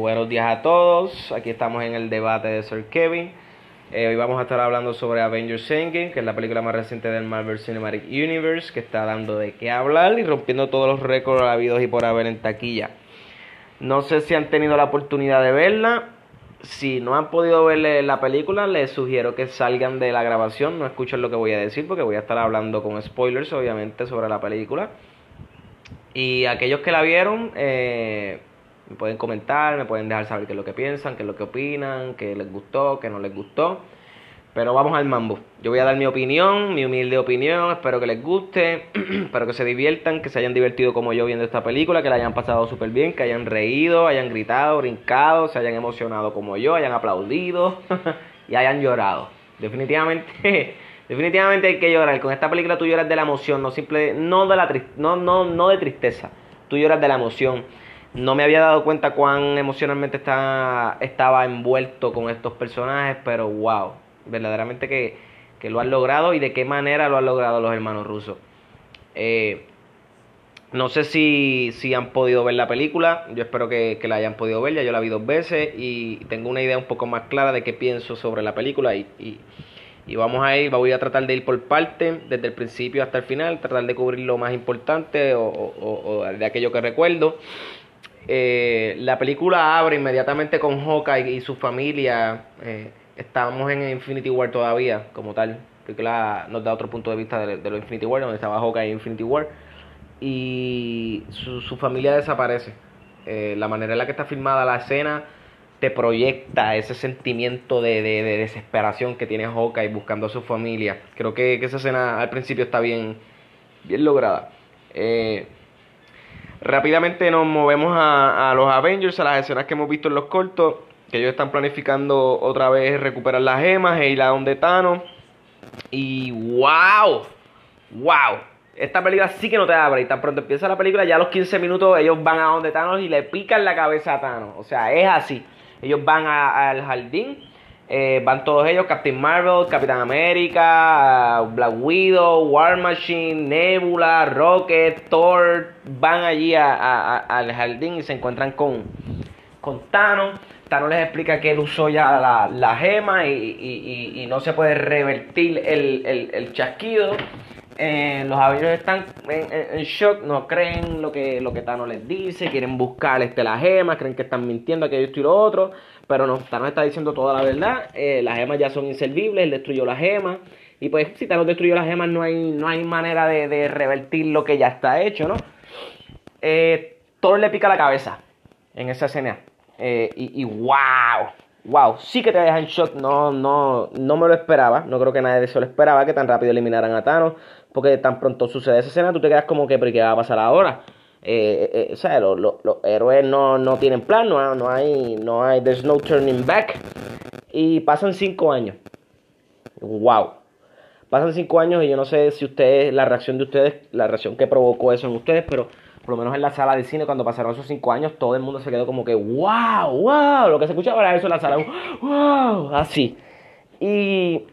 Buenos días a todos. Aquí estamos en el debate de Sir Kevin. Eh, hoy vamos a estar hablando sobre Avengers Endgame, que es la película más reciente del Marvel Cinematic Universe, que está dando de qué hablar y rompiendo todos los récords habidos y por haber en taquilla. No sé si han tenido la oportunidad de verla. Si no han podido ver la película, les sugiero que salgan de la grabación, no escuchen lo que voy a decir, porque voy a estar hablando con spoilers, obviamente, sobre la película. Y aquellos que la vieron, eh, me pueden comentar, me pueden dejar saber qué es lo que piensan, qué es lo que opinan, qué les gustó, qué no les gustó. Pero vamos al mambo. Yo voy a dar mi opinión, mi humilde opinión. Espero que les guste, espero que se diviertan, que se hayan divertido como yo viendo esta película, que la hayan pasado súper bien, que hayan reído, hayan gritado, brincado, se hayan emocionado como yo, hayan aplaudido y hayan llorado. Definitivamente, definitivamente hay que llorar. Con esta película tú lloras de la emoción, no simple, no de la no, no, no de tristeza. Tú lloras de la emoción. No me había dado cuenta cuán emocionalmente estaba, estaba envuelto con estos personajes, pero wow, verdaderamente que, que, lo han logrado y de qué manera lo han logrado los hermanos rusos. Eh, no sé si, si, han podido ver la película, yo espero que, que, la hayan podido ver, ya yo la vi dos veces y tengo una idea un poco más clara de qué pienso sobre la película y, y, y vamos a ir, voy a tratar de ir por parte, desde el principio hasta el final, tratar de cubrir lo más importante o, o, o de aquello que recuerdo. Eh, la película abre inmediatamente con Hawkeye y su familia. Eh, estábamos en Infinity War todavía, como tal. la nos da otro punto de vista de, de los Infinity War, donde estaba Hawkeye en Infinity War. Y su, familia desaparece. Eh, la manera en la que está filmada la escena te proyecta ese sentimiento de, de, de desesperación que tiene Hawkeye buscando a su familia. Creo que, que esa escena al principio está bien, bien lograda. Eh, Rápidamente nos movemos a, los Avengers, a las escenas que hemos visto en los cortos, que ellos están planificando otra vez recuperar las gemas e ir a donde Thanos. Y wow, wow, esta película sí que no te abre. Y tan pronto empieza la película, ya a los 15 minutos ellos van a donde Thanos y le pican la cabeza a Thanos. O sea, es así. Ellos van al jardín eh, van todos ellos, Captain Marvel, Capitán América, Black Widow, War Machine, Nebula, Rocket, Thor, van allí a, al jardín y se encuentran con, con Thanos. Thanos les explica que él usó ya la, la gema y, y, y, no se puede revertir el, el, el chasquido. Eh, los Avengers están en, shock, no creen lo que, lo que Thanos les dice, quieren buscar este, la gema, creen que están mintiendo aquello esto y lo otro, pero no, Thanos está diciendo toda la verdad, eh, las gemas ya son inservibles, él destruyó las gemas, y pues si Thanos destruyó las gemas no hay, no hay manera de, de revertir lo que ya está hecho, ¿no? Eh, Thor le pica la cabeza en esa escena, eh, y, y wow, wow, sí que te deja en shock, no, no, no me lo esperaba, no creo que nadie eso lo esperaba, que tan rápido eliminaran a Thanos, porque tan pronto sucede esa escena, tú te quedas como que, pero ¿qué va a pasar ahora? Eh, eh, o sea, los, los, los, héroes no, no tienen plan, no, no, hay, no hay, there's no turning back. Y pasan cinco años. Wow. Pasan cinco años y yo no sé si ustedes, la reacción de ustedes, la reacción que provocó eso en ustedes, pero por lo menos en la sala de cine, cuando pasaron esos cinco años, todo el mundo se quedó como que, wow, wow, lo que se escuchaba era eso en la sala, wow, así. Y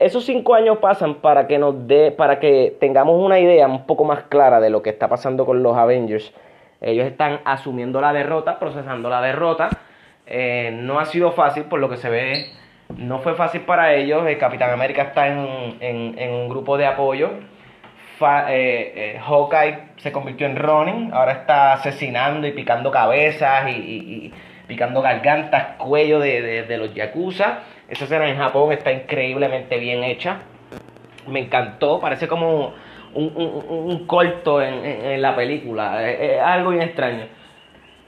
esos cinco años pasan para que nos dé, para que tengamos una idea un poco más clara de lo que está pasando con los Avengers. Ellos están asumiendo la derrota, procesando la derrota. Eh, no ha sido fácil por lo que se ve. No fue fácil para ellos. El Capitán América está en, en un grupo de apoyo. Eh, eh, Hawkeye se convirtió en Ronin. Ahora está asesinando y picando cabezas y, picando gargantas, cuello de, de, los Yakuza. Esa escena en Japón está increíblemente bien hecha. Me encantó, parece como un, corto en, la película. Es, es algo bien extraño.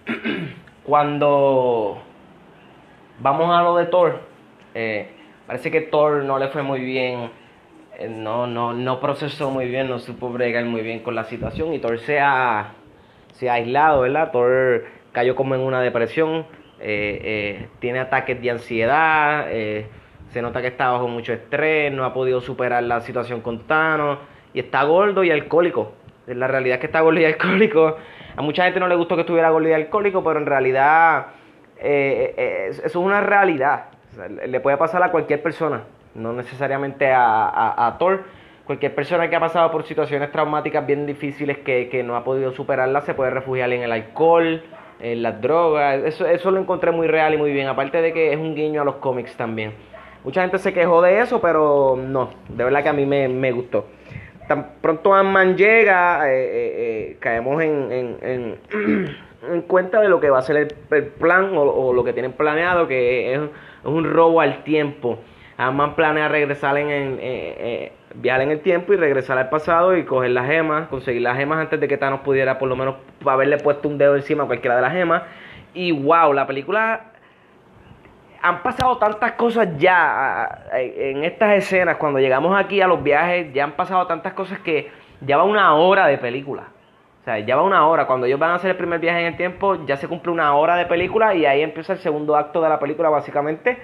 Cuando vamos a lo de Thor, eh, parece que Thor no le fue muy bien. Eh, no, no, no procesó muy bien, no supo bregar muy bien con la situación. Y Thor se ha, se ha aislado, ¿verdad? Thor cayó como en una depresión eh, eh, tiene ataques de ansiedad, se nota que está bajo mucho estrés, no ha podido superar la situación con Thanos y está gordo y alcohólico. La realidad es que está gordo y alcohólico. A mucha gente no le gustó que estuviera gordo y alcohólico, pero en realidad eso es una realidad. Le puede pasar a cualquier persona, no necesariamente a, a, a Thor. Cualquier persona que ha pasado por situaciones traumáticas bien difíciles que, que no ha podido superarlas se puede refugiar en el alcohol, eh, las drogas, eso, eso lo encontré muy real y muy bien, aparte de que es un guiño a los cómics también. Mucha gente se quejó de eso, pero no, de verdad que a mí me, me gustó. Tan pronto Ant-Man llega, eh, eh, eh caemos en, en, en, cuenta de lo que va a ser el, plan o, lo que tienen planeado, que es, un robo al tiempo. Ant-Man planea regresar en, en eh, viajar en el tiempo y regresar al pasado y coger las gemas, conseguir las gemas antes de que Thanos pudiera por lo menos haberle puesto un dedo encima a cualquiera de las gemas. Y wow, la película han pasado tantas cosas ya en estas escenas. Cuando llegamos aquí a los viajes, ya han pasado tantas cosas que ya va una hora de película. O sea, ya va una hora. Cuando ellos van a hacer el primer viaje en el tiempo, ya se cumple una hora de película y ahí empieza el segundo acto de la película, básicamente.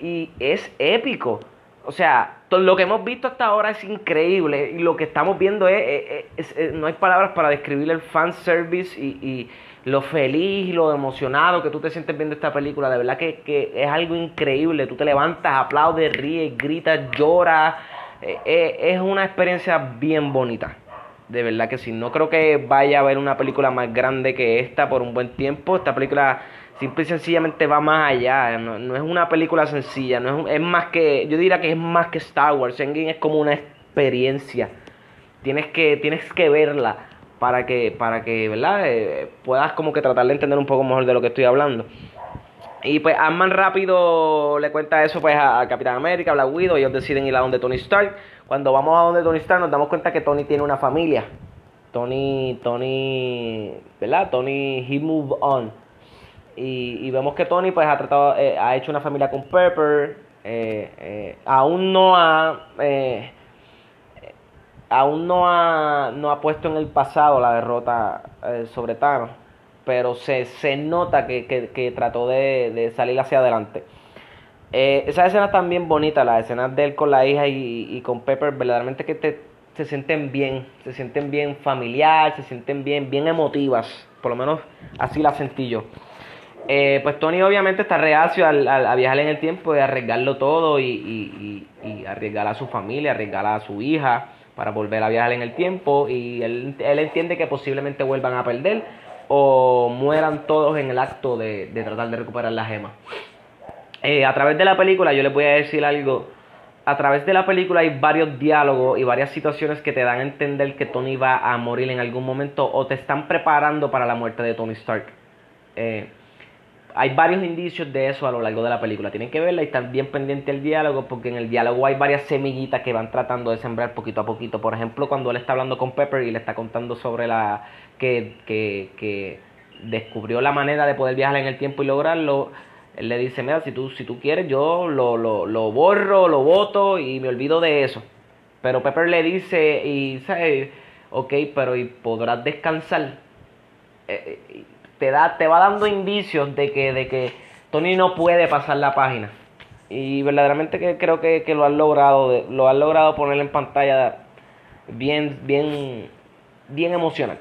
Y es épico. O sea, todo lo que hemos visto hasta ahora es increíble. Y lo que estamos viendo es, no hay palabras para describir el fanservice y, y lo feliz y lo emocionado que tú te sientes viendo esta película. De verdad que, es algo increíble. Tú te levantas, aplaudes, ríes, gritas, lloras. Eh, eh, es una experiencia bien bonita. De verdad que sí. No creo que vaya a haber una película más grande que esta por un buen tiempo. Esta película simple y sencillamente va más allá. No, es una película sencilla. No es, es, más que. Yo diría que es más que Star Wars. Endgame es como una experiencia. Tienes que, tienes que verla para que, para que ¿verdad? Eh, puedas como que tratar de entender un poco mejor de lo que estoy hablando. Y pues Ant-Man rápido le cuenta eso pues a, Capitán América, a Black Widow, ellos deciden ir a donde Tony Stark. Cuando vamos a donde Tony Stark nos damos cuenta que Tony tiene una familia. Tony, Tony, ¿verdad? Tony, he moved on. Y, vemos que Tony pues ha tratado, eh, ha hecho una familia con Pepper. Eh, aún no ha aún no ha, no ha puesto en el pasado la derrota eh, sobre Thanos, pero se, se nota que, que, trató de, de, salir hacia adelante. Eh, esas escenas también bonitas, las escenas de él con la hija y, y con Pepper, verdaderamente que te, se sienten bien, se sienten bien familiar, se sienten bien, bien emotivas, por lo menos así las sentí yo. Eh, pues Tony obviamente está reacio a viajar en el tiempo y arriesgarlo todo y, arriesgar a su familia, arriesgar a su hija para volver a viajar en el tiempo y él, entiende que posiblemente vuelvan a perder o mueran todos en el acto de, de tratar de recuperar la gema. Eh, a través de la película yo les voy a decir algo. A través de la película hay varios diálogos y varias situaciones que te dan a entender que Tony va a morir en algún momento o te están preparando para la muerte de Tony Stark. Eh, hay varios indicios de eso a lo largo de la película. Tienen que verla y estar bien pendiente del diálogo, porque en el diálogo hay varias semillitas que van tratando de sembrar poquito a poquito. Por ejemplo, cuando él está hablando con Pepper y le está contando sobre la. que, que, que descubrió la manera de poder viajar en el tiempo y lograrlo. Él le dice, mira, si tú, si tú quieres, yo lo, lo, lo borro, lo voto y me olvido de eso. Pero Pepper le dice, y sabe, ok, pero ¿y podrás descansar? Eh, eh te, da, te va dando indicios de que, de que Tony no puede pasar la página. Y verdaderamente que creo que, lo han logrado, lo han logrado poner en pantalla bien, bien, bien emocional.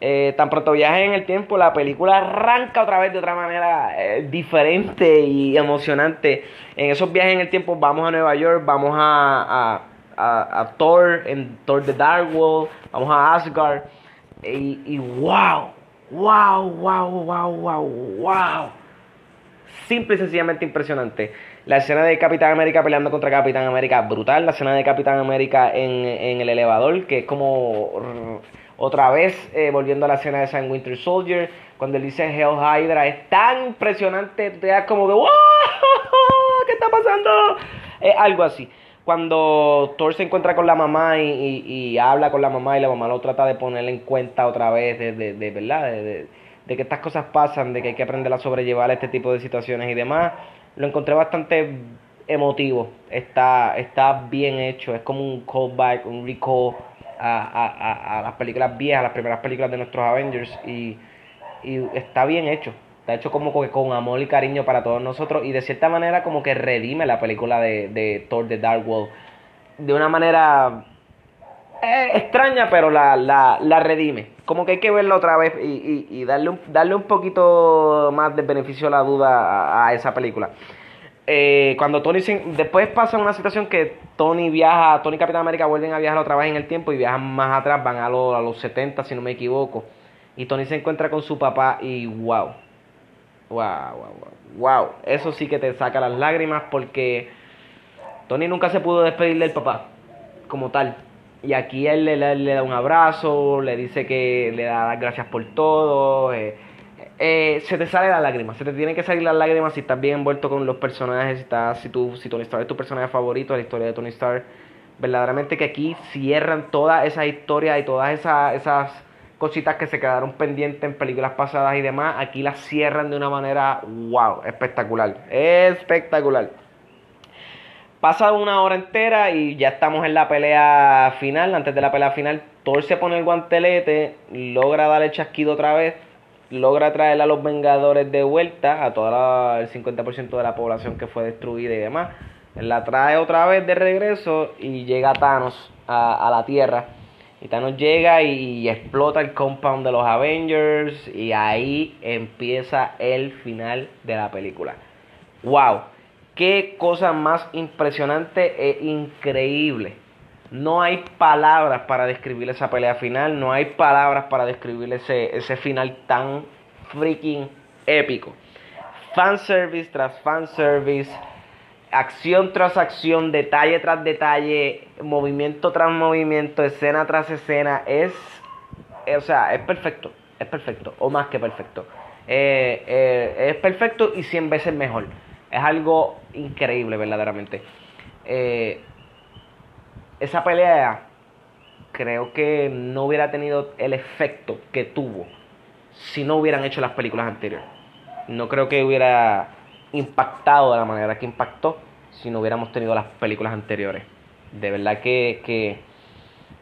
Eh, tan pronto viaje en el tiempo, la película arranca otra vez de otra manera eh, diferente y emocionante. En esos viajes en el tiempo vamos a Nueva York, vamos a, a, a, Thor, en Thor The Dark World, vamos a Asgard. Y, y wow, wow, wow, wow, wow, wow. Simple y sencillamente impresionante. La escena de Capitán América peleando contra Capitán América, brutal. La escena de Capitán América en, el elevador, que es como otra vez eh, volviendo a la escena de San Winter Soldier, cuando él dice Hell Hydra, es tan impresionante, te da como de ¡Wow! ¿Qué está pasando? Algo así cuando Thor se encuentra con la mamá y, habla con la mamá y la mamá lo trata de poner en cuenta otra vez, de, de, verdad, de, que estas cosas pasan, de que hay que aprender a sobrellevar este tipo de situaciones y demás, lo encontré bastante emotivo, está, está bien hecho, es como un callback, un recall a, a, las películas viejas, a las primeras películas de nuestros Avengers y, y está bien hecho. Está hecho como que con amor y cariño para todos nosotros y de cierta manera como que redime la película de, de Thor The Dark World de una manera eh, extraña, pero la, la, la, redime. Como que hay que verla otra vez y, y, darle, un, darle un poquito más de beneficio a la duda a, esa película. Eh, cuando Tony después pasa una situación que Tony viaja, Tony y Capitán América vuelven a viajar otra vez en el tiempo y viajan más atrás, van a, a los 70 si no me equivoco Y Tony se encuentra con su papá y wow. Wow, wow, wow. Wow. Eso sí que te saca las lágrimas porque Tony nunca se pudo despedir del papá como tal. Y aquí él le, da un abrazo, le dice que le da las gracias por todo. Eh, eh, se te sale la lágrima, se te tienen que salir las lágrimas si estás bien envuelto con los personajes, si, estás, si, tú, si Tony Stark es tu personaje favorito la historia de Tony Stark. Verdaderamente que aquí cierran todas esas historias y todas esas, esas cositas que se quedaron pendientes en películas pasadas y demás, aquí las cierran de una manera, wow, espectacular, espectacular. Pasa una hora entera y ya estamos en la pelea final. Antes de la pelea final, Thor se pone el guantelete, logra dar el chasquido otra vez, logra traer a los Vengadores de vuelta, a todo el 50% de la población que fue destruida y demás. La trae otra vez de regreso y llega Thanos a la Tierra. Y llega y explota el compound de los Avengers y ahí empieza el final de la película. ¡Wow! Qué cosa más impresionante e increíble. No hay palabras para describir esa pelea final. No hay palabras para describir ese, ese final tan freaking épico. Fanservice tras fanservice. Acción tras acción, detalle tras detalle, movimiento tras movimiento, escena tras escena. Es, o sea, es perfecto. Es perfecto. O más que perfecto. Eh, eh, es perfecto y 100 veces mejor. Es algo increíble, verdaderamente. Eh, esa pelea creo que no hubiera tenido el efecto que tuvo si no hubieran hecho las películas anteriores. No creo que hubiera impactado de la manera que impactó si no hubiéramos tenido las películas anteriores. De verdad que, que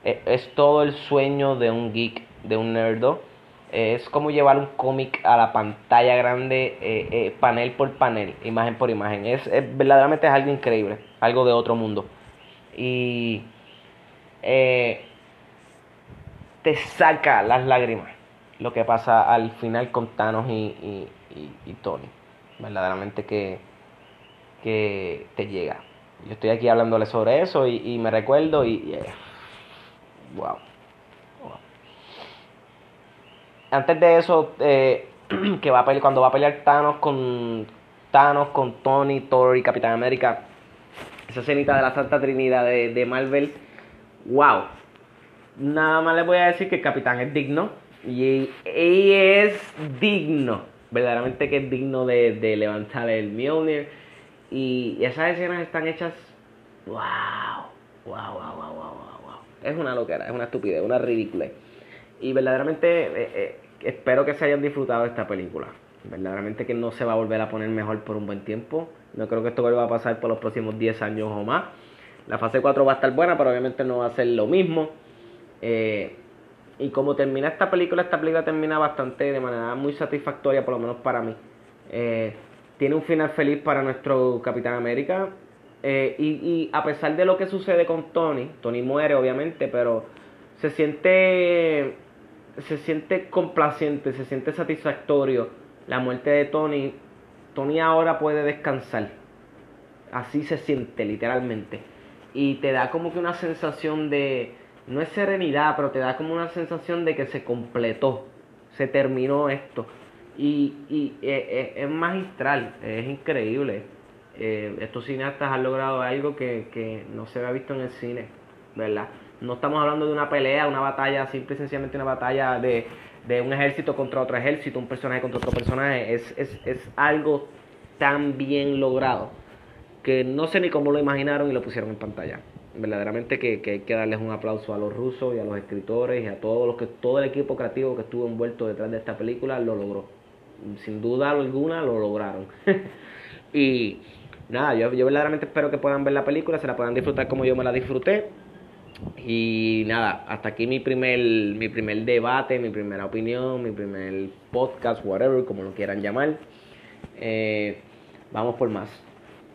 es todo el sueño de un geek, de un nerdo es como llevar un cómic a la pantalla grande, eh, eh, panel por panel, imagen por imagen. Es, verdaderamente es algo increíble, algo de otro mundo. Y eh, te saca las lágrimas lo que pasa al final con Thanos y, Tony. Verdaderamente que, que te llega. Yo estoy aquí hablándole sobre eso y, me recuerdo y... wow antes de eso, eh, que va a pelear, cuando va a pelear Thanos con Thanos, con Tony, Thor y Capitán América, esa escenita de la Santa Trinidad de, Marvel, wow. Nada más les voy a decir que el Capitán es digno y, es digno, verdaderamente que es digno de, levantar el Mjolnir. Y esas escenas están hechas, wow, wow, wow, wow, wow, wow. Es una loquera, es una estupidez, una ridícula. Y verdaderamente eh, eh, espero que se hayan disfrutado de esta película. Verdaderamente que no se va a volver a poner mejor por un buen tiempo. No creo que esto vuelva a pasar por los próximos 10 años o más. La fase 4 va a estar buena, pero obviamente no va a ser lo mismo. Eh, y como termina esta película, esta película termina bastante de manera muy satisfactoria, por lo menos para mí. Eh, tiene un final feliz para nuestro Capitán América. Eh, y, y a pesar de lo que sucede con Tony, Tony muere obviamente, pero se siente se siente complaciente, se siente satisfactorio la muerte de Tony. Tony ahora puede descansar. Así se siente literalmente. Y te da como que una sensación de, no es serenidad, pero te da como una sensación de que se completó, se terminó esto. Y, y eh, eh, es magistral, es increíble. Eh, estos cineastas han logrado algo que, que no se había visto en el cine, ¿verdad? No estamos hablando de una pelea, una batalla, simple y sencillamente una batalla de, un ejército contra otro ejército, un personaje contra otro personaje. Es, es, es algo tan bien logrado que no sé ni cómo lo imaginaron y lo pusieron en pantalla. Verdaderamente que, hay que darles un aplauso a los rusos y a los escritores y a todos los que todo el equipo creativo que estuvo envuelto detrás de esta película lo logró. Sin duda alguna lo lograron. y nada, yo, yo verdaderamente espero que puedan ver la película, se la puedan disfrutar como yo me la disfruté. Y nada, hasta aquí mi primer, mi primer debate, mi primera opinión, mi primer podcast, whatever, como lo quieran llamar. Eh, vamos por más.